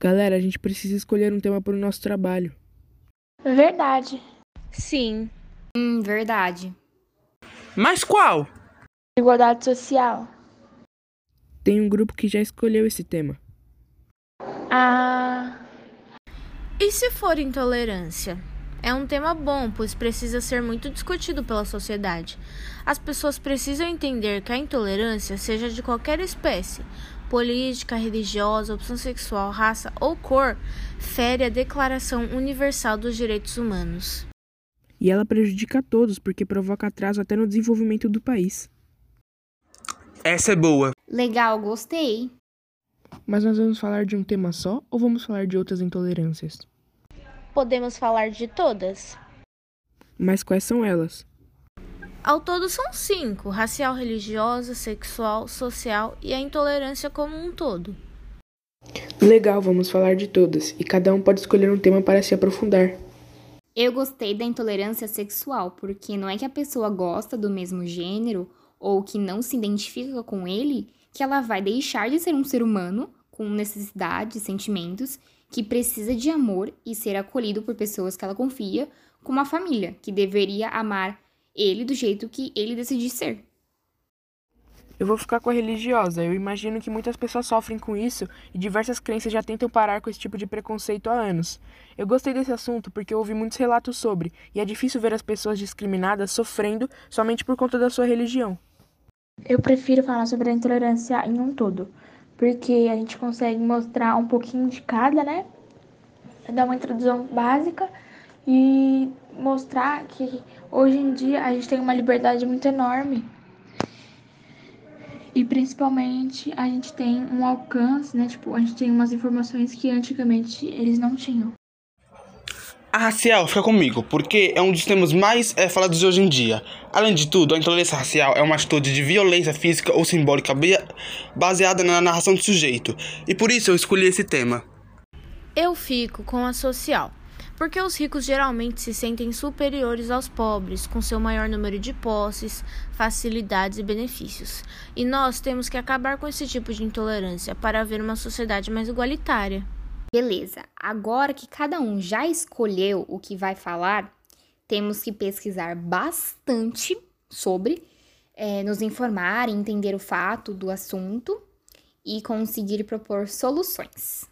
Galera, a gente precisa escolher um tema para o nosso trabalho. Verdade. Sim. Hum, verdade. Mas qual? Igualdade social. Tem um grupo que já escolheu esse tema. Ah. E se for intolerância? É um tema bom, pois precisa ser muito discutido pela sociedade. As pessoas precisam entender que a intolerância, seja de qualquer espécie, política, religiosa, opção sexual, raça ou cor, fere a Declaração Universal dos Direitos Humanos. E ela prejudica a todos porque provoca atraso até no desenvolvimento do país. Essa é boa. Legal, gostei. Mas nós vamos falar de um tema só ou vamos falar de outras intolerâncias? Podemos falar de todas. Mas quais são elas? Ao todo são cinco: racial, religiosa, sexual, social e a intolerância como um todo. Legal, vamos falar de todas, e cada um pode escolher um tema para se aprofundar. Eu gostei da intolerância sexual, porque não é que a pessoa gosta do mesmo gênero ou que não se identifica com ele que ela vai deixar de ser um ser humano com necessidades, sentimentos, que precisa de amor e ser acolhido por pessoas que ela confia, como a família, que deveria amar ele do jeito que ele decidir ser. Eu vou ficar com a religiosa. Eu imagino que muitas pessoas sofrem com isso e diversas crenças já tentam parar com esse tipo de preconceito há anos. Eu gostei desse assunto porque eu ouvi muitos relatos sobre, e é difícil ver as pessoas discriminadas sofrendo somente por conta da sua religião. Eu prefiro falar sobre a intolerância em um todo, porque a gente consegue mostrar um pouquinho de cada, né? Dar uma introdução básica e mostrar que hoje em dia a gente tem uma liberdade muito enorme. E principalmente a gente tem um alcance, né? Tipo, a gente tem umas informações que antigamente eles não tinham. A racial fica comigo, porque é um dos temas mais é, falados hoje em dia. Além de tudo, a intolerância racial é uma atitude de violência física ou simbólica baseada na narração do sujeito, e por isso eu escolhi esse tema. Eu fico com a social, porque os ricos geralmente se sentem superiores aos pobres, com seu maior número de posses, facilidades e benefícios. E nós temos que acabar com esse tipo de intolerância para haver uma sociedade mais igualitária. Beleza, agora que cada um já escolheu o que vai falar, temos que pesquisar bastante sobre, é, nos informar, entender o fato do assunto e conseguir propor soluções.